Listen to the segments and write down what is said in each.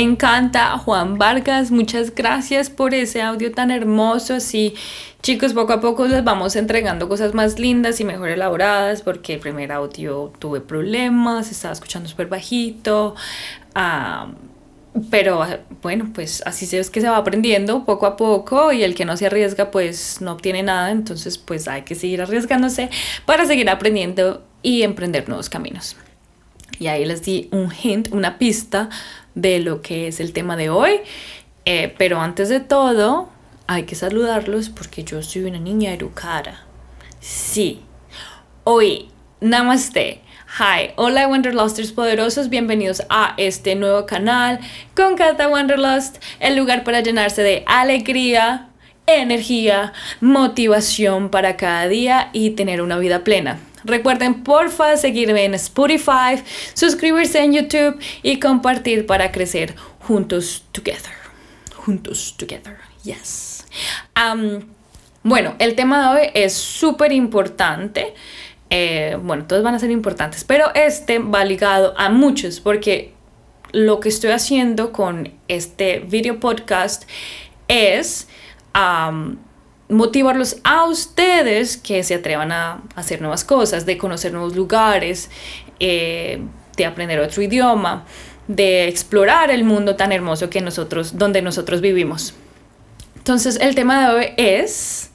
Encanta Juan Vargas. Muchas gracias por ese audio tan hermoso. Así, chicos, poco a poco les vamos entregando cosas más lindas y mejor elaboradas porque el primer audio tuve problemas, estaba escuchando súper bajito. Ah, pero bueno, pues así es que se va aprendiendo poco a poco y el que no se arriesga pues no obtiene nada, entonces pues hay que seguir arriesgándose para seguir aprendiendo y emprender nuevos caminos. Y ahí les di un hint, una pista de lo que es el tema de hoy. Eh, pero antes de todo, hay que saludarlos porque yo soy una niña educada. Sí. Hoy, namaste. Hi, hola Wanderlusters poderosos, bienvenidos a este nuevo canal con Kata Wanderlust, el lugar para llenarse de alegría, energía, motivación para cada día y tener una vida plena. Recuerden porfa seguirme en Spotify, suscribirse en YouTube y compartir para crecer juntos together. Juntos together. Yes. bueno, el tema de hoy es súper importante. Eh, bueno, todos van a ser importantes, pero este va ligado a muchos porque lo que estoy haciendo con este video podcast es motivarlos a ustedes que se atrevan a hacer nuevas cosas, de conocer nuevos lugares, eh, de aprender otro idioma, de explorar el mundo tan hermoso que nosotros, donde nosotros vivimos. Entonces el tema de hoy es,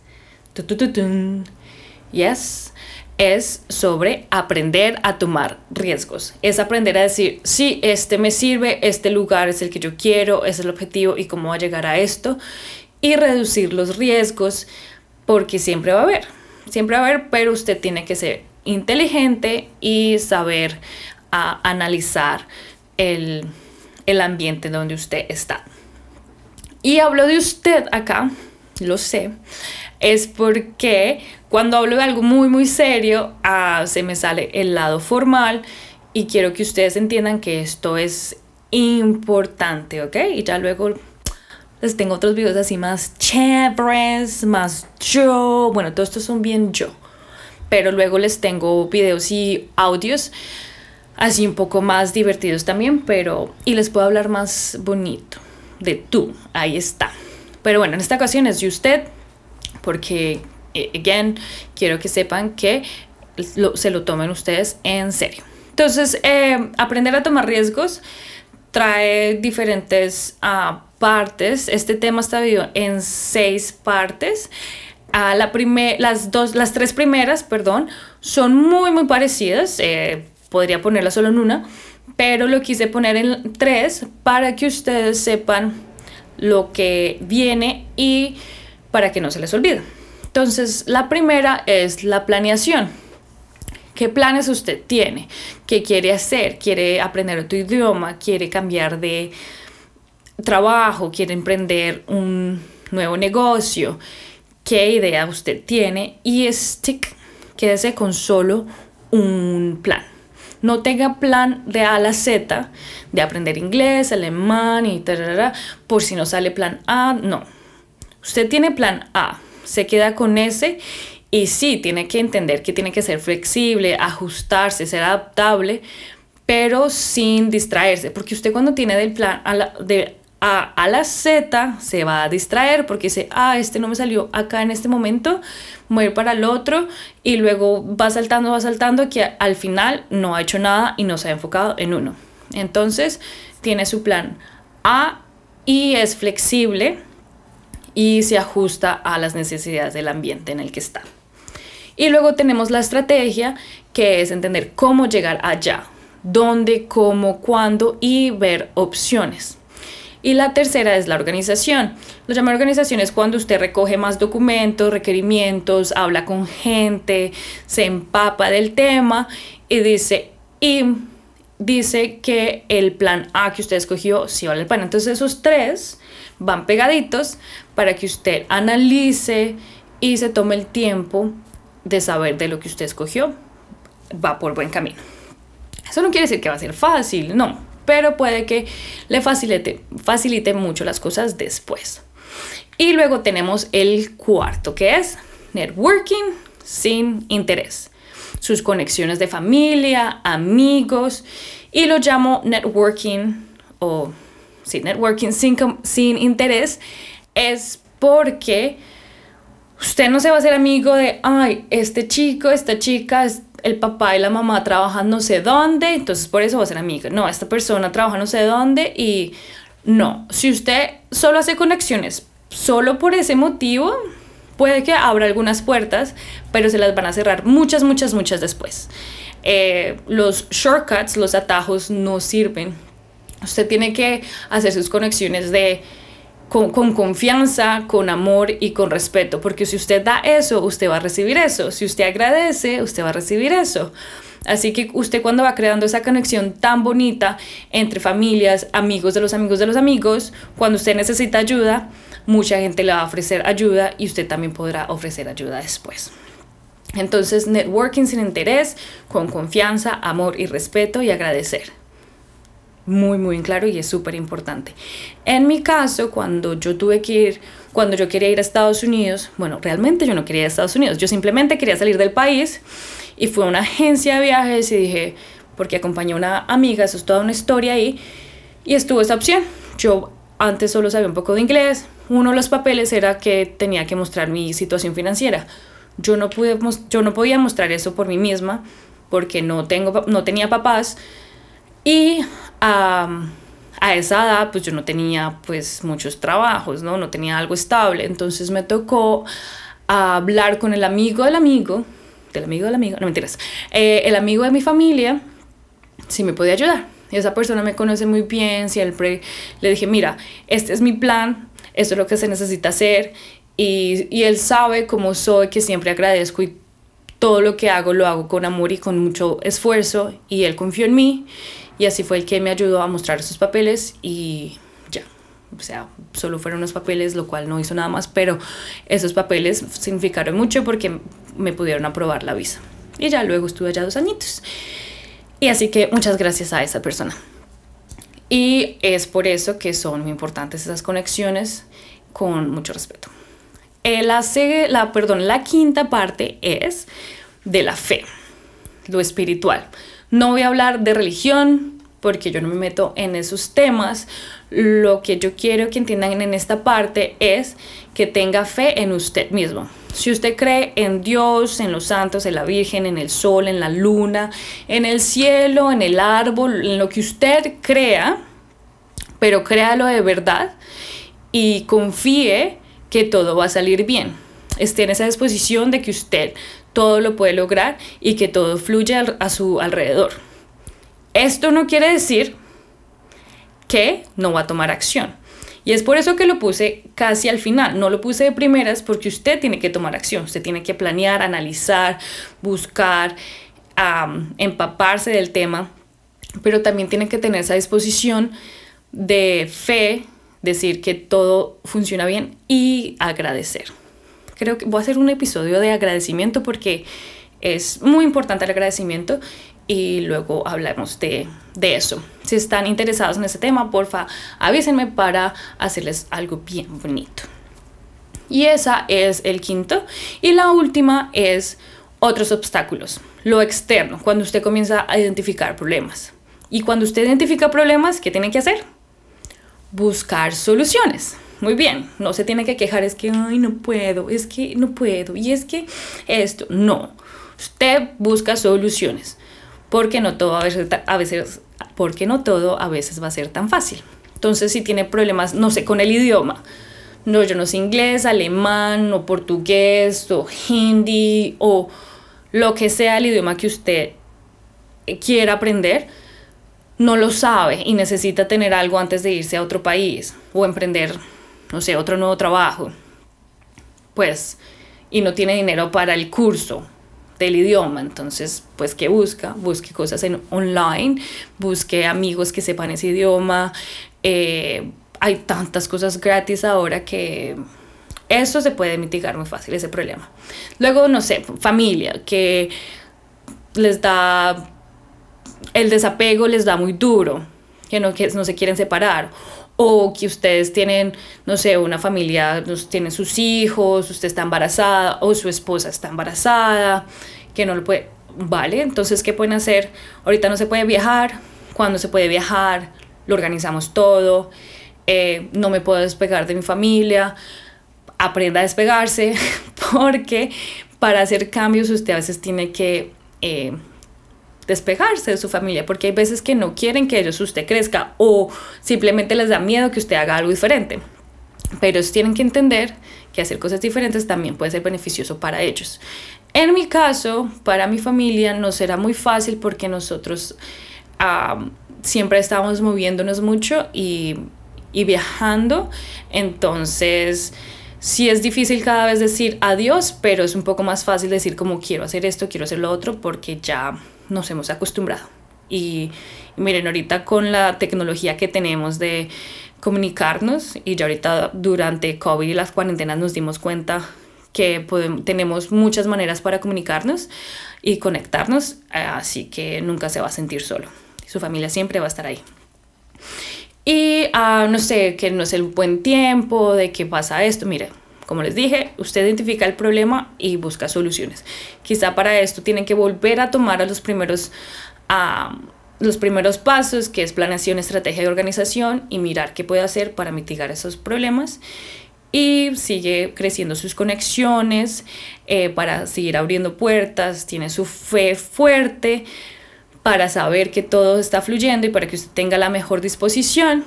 yes, es sobre aprender a tomar riesgos. Es aprender a decir, sí, este me sirve, este lugar es el que yo quiero, es el objetivo y cómo va a llegar a esto y reducir los riesgos porque siempre va a haber, siempre va a haber, pero usted tiene que ser inteligente y saber ah, analizar el, el ambiente donde usted está. Y hablo de usted acá, lo sé, es porque cuando hablo de algo muy, muy serio, ah, se me sale el lado formal y quiero que ustedes entiendan que esto es importante, ¿ok? Y ya luego les tengo otros videos así más chéveres, más yo. Bueno, todos estos son bien yo. Pero luego les tengo videos y audios así un poco más divertidos también, pero... Y les puedo hablar más bonito de tú. Ahí está. Pero bueno, en esta ocasión es de usted, porque, eh, again, quiero que sepan que se lo tomen ustedes en serio. Entonces, eh, aprender a tomar riesgos trae diferentes uh, partes. Este tema está dividido en seis partes. Uh, la las, dos, las tres primeras, perdón, son muy, muy parecidas. Eh, podría ponerlas solo en una, pero lo quise poner en tres para que ustedes sepan lo que viene y para que no se les olvide. Entonces, la primera es la planeación. ¿Qué planes usted tiene? ¿Qué quiere hacer? ¿Quiere aprender otro idioma? ¿Quiere cambiar de trabajo? ¿Quiere emprender un nuevo negocio? ¿Qué idea usted tiene? Y stick, quédese con solo un plan. No tenga plan de A a la Z, de aprender inglés, alemán y tal, por si no sale plan A, no. Usted tiene plan A, se queda con ese y sí, tiene que entender que tiene que ser flexible, ajustarse, ser adaptable, pero sin distraerse, porque usted cuando tiene del plan a la, de A a la Z se va a distraer porque dice, ah, este no me salió acá en este momento, voy a ir para el otro y luego va saltando, va saltando que al final no ha hecho nada y no se ha enfocado en uno. Entonces, tiene su plan A y es flexible y se ajusta a las necesidades del ambiente en el que está. Y luego tenemos la estrategia, que es entender cómo llegar allá, dónde, cómo, cuándo y ver opciones. Y la tercera es la organización. Lo llama organización es cuando usted recoge más documentos, requerimientos, habla con gente, se empapa del tema y dice, y dice que el plan A que usted escogió sí vale el plan. Entonces esos tres van pegaditos para que usted analice y se tome el tiempo de saber de lo que usted escogió. Va por buen camino. Eso no quiere decir que va a ser fácil, no, pero puede que le facilite, facilite mucho las cosas después. Y luego tenemos el cuarto, que es networking sin interés. Sus conexiones de familia, amigos, y lo llamo networking o sí, networking sin, sin interés es porque usted no se va a hacer amigo de, ay, este chico, esta chica, el papá y la mamá trabajan no sé dónde, entonces por eso va a ser amigo. No, esta persona trabaja no sé dónde y no, si usted solo hace conexiones solo por ese motivo, puede que abra algunas puertas, pero se las van a cerrar muchas, muchas, muchas después. Eh, los shortcuts, los atajos no sirven. Usted tiene que hacer sus conexiones de con, con, confianza, con amor y con respeto, porque si usted da eso, usted va a recibir eso. Si usted agradece, usted va a recibir eso. Así que usted cuando va creando esa conexión tan bonita entre familias, amigos de los amigos de los amigos, cuando usted necesita ayuda, mucha gente le va a ofrecer ayuda y usted también podrá ofrecer ayuda después. Entonces, networking sin interés, con confianza, amor y respeto y agradecer. Muy, muy claro y es súper importante. En mi caso, cuando yo tuve que ir, cuando yo quería ir a Estados Unidos, bueno, realmente yo no quería ir a Estados Unidos, yo simplemente quería salir del país y fui a una agencia de viajes y dije, porque acompañé a una amiga, eso es toda una historia ahí, y estuvo esa opción. Yo antes solo sabía un poco de inglés, uno de los papeles era que tenía que mostrar mi situación financiera. Yo no, pude, yo no podía mostrar eso por mí misma porque no, tengo, no tenía papás y a esa edad pues yo no tenía pues muchos trabajos, ¿no? No tenía algo estable. Entonces me tocó hablar con el amigo del amigo, del amigo del amigo, no mentiras, eh, el amigo de mi familia, si me podía ayudar. Y esa persona me conoce muy bien, siempre le dije, mira, este es mi plan, esto es lo que se necesita hacer y, y él sabe cómo soy, que siempre agradezco y todo lo que hago lo hago con amor y con mucho esfuerzo y él confió en mí y así fue el que me ayudó a mostrar sus papeles y ya, o sea, solo fueron unos papeles, lo cual no hizo nada más, pero esos papeles significaron mucho porque me pudieron aprobar la visa. Y ya luego estuve allá dos añitos. Y así que muchas gracias a esa persona. Y es por eso que son muy importantes esas conexiones con mucho respeto. Eh, la, la, perdón, la quinta parte es de la fe, lo espiritual. No voy a hablar de religión porque yo no me meto en esos temas. Lo que yo quiero que entiendan en esta parte es que tenga fe en usted mismo. Si usted cree en Dios, en los santos, en la Virgen, en el sol, en la luna, en el cielo, en el árbol, en lo que usted crea, pero créalo de verdad y confíe que todo va a salir bien. Esté en esa disposición de que usted todo lo puede lograr y que todo fluye a su alrededor. Esto no quiere decir que no va a tomar acción. Y es por eso que lo puse casi al final. No lo puse de primeras porque usted tiene que tomar acción. Usted tiene que planear, analizar, buscar, empaparse del tema. Pero también tiene que tener esa disposición de fe, decir que todo funciona bien y agradecer. Creo que voy a hacer un episodio de agradecimiento porque es muy importante el agradecimiento y luego hablamos de, de, eso. Si están interesados en ese tema, porfa, avísenme para hacerles algo bien bonito. Y esa es el quinto. Y la última es otros obstáculos. Lo externo, cuando usted comienza a identificar problemas. Y cuando usted identifica problemas, ¿qué tiene que hacer? Buscar soluciones. Muy bien, no se tiene que quejar, es que, ay, no puedo, es que no puedo, y es que esto, no. Usted busca soluciones porque no todo a veces, porque no todo a veces va a ser tan fácil. Entonces, si tiene problemas, no sé, con el idioma, no, yo no sé inglés, alemán, o portugués, o hindi, o lo que sea el idioma que usted quiera aprender, no lo sabe y necesita tener algo antes de irse a otro país o emprender, no sé, otro nuevo trabajo, pues, y no tiene dinero para el curso del idioma. Entonces, pues, ¿qué busca? Busque cosas en online, busque amigos que sepan ese idioma. Eh, hay tantas cosas gratis ahora que eso se puede mitigar muy fácil, ese problema. Luego, no sé, familia, que les da, el desapego les da muy duro, que no, que no se quieren separar. O que ustedes tienen, no sé, una familia, tienen sus hijos, usted está embarazada o su esposa está embarazada, que no lo puede, vale, entonces, ¿qué pueden hacer? Ahorita no se puede viajar, cuando se puede viajar, lo organizamos todo, eh, no me puedo despegar de mi familia, aprenda a despegarse, porque para hacer cambios usted a veces tiene que eh, despegarse de su familia, porque hay veces que no quieren que ellos usted crezca o simplemente les da miedo que usted haga algo diferente. Pero ellos tienen que entender que hacer cosas diferentes también puede ser beneficioso para ellos. En mi caso, para mi familia no será muy fácil porque nosotros siempre estamos moviéndonos mucho y, y viajando, entonces sí es difícil cada vez decir adiós, pero es un poco más fácil decir como quiero hacer esto, quiero hacer lo otro, porque ya nos hemos acostumbrado. Y, miren, ahorita con la tecnología que tenemos de comunicarnos, y ya ahorita durante COVID y las cuarentenas nos dimos cuenta que podemos, tenemos muchas maneras para comunicarnos y conectarnos, así que nunca se va a sentir solo. Su familia siempre va a estar ahí. Y uh, no sé, que no es el buen tiempo, de qué pasa esto. Mire, como les dije, usted identifica el problema y busca soluciones. Quizá para esto tienen que volver a tomar a los primeros, los primeros pasos, que es planeación, estrategia de organización y mirar qué puede hacer para mitigar esos problemas. Y sigue creciendo sus conexiones eh, para seguir abriendo puertas, tiene su fe fuerte para saber que todo está fluyendo y para que usted tenga la mejor disposición.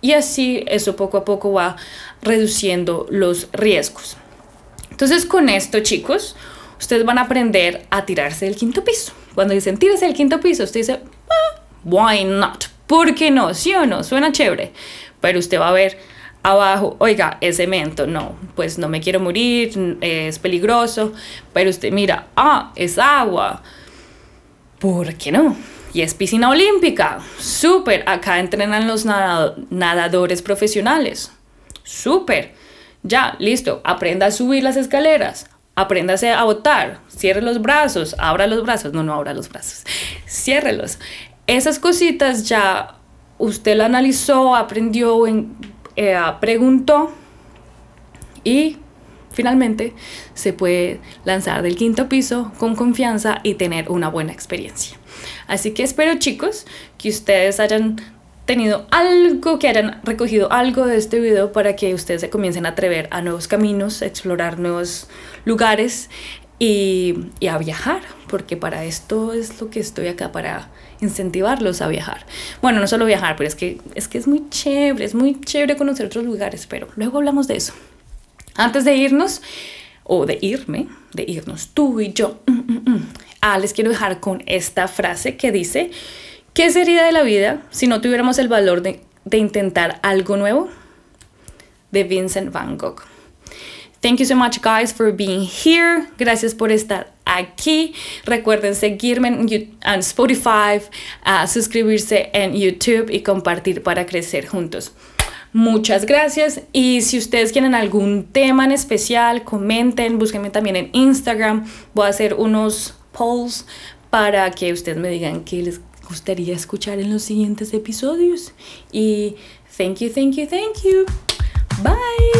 Y así eso poco a poco va reduciendo los riesgos. Entonces con esto, chicos, ustedes van a aprender a tirarse del quinto piso. Cuando dicen tírese del quinto piso, usted dice, ah, why not? ¿Por qué no? ¿Sí o no? Suena chévere. Pero usted va a ver abajo, oiga, es cemento, no, pues no me quiero morir, es peligroso. Pero usted mira, ah, es agua ¿Por qué no? Y es piscina olímpica. Súper. Acá entrenan los nadadores profesionales. Súper. Ya, listo. Aprenda a subir las escaleras. Apréndase a botar. Cierre los brazos. Abra los brazos. No, no abra los brazos. Ciérrelos. Esas cositas ya usted la analizó, aprendió, eh, preguntó y finalmente se puede lanzar del quinto piso con confianza y tener una buena experiencia. Así que espero chicos que ustedes hayan tenido algo, que hayan recogido algo de este video para que ustedes se comiencen a atrever a nuevos caminos, a explorar nuevos lugares y, y, a viajar, porque para esto es lo que estoy acá, para incentivarlos a viajar. Bueno, no solo viajar, pero es que es, que es muy chévere, es muy chévere conocer otros lugares, pero luego hablamos de eso. Antes de irnos, o de irme, de irnos tú y yo, mm, mm, mm, ah, les quiero dejar con esta frase que dice, ¿qué sería de la vida si no tuviéramos el valor de, de intentar algo nuevo? De Vincent Van Gogh. Thank you so much guys for being here. Gracias por estar aquí. Recuerden seguirme en, Spotify, uh, suscribirse en YouTube y compartir para crecer juntos. Muchas gracias y si ustedes quieren algún tema en especial, comenten, búsquenme también en Instagram. Voy a hacer unos polls para que ustedes me digan qué les gustaría escuchar en los siguientes episodios. Y thank you, thank you, thank you. Bye.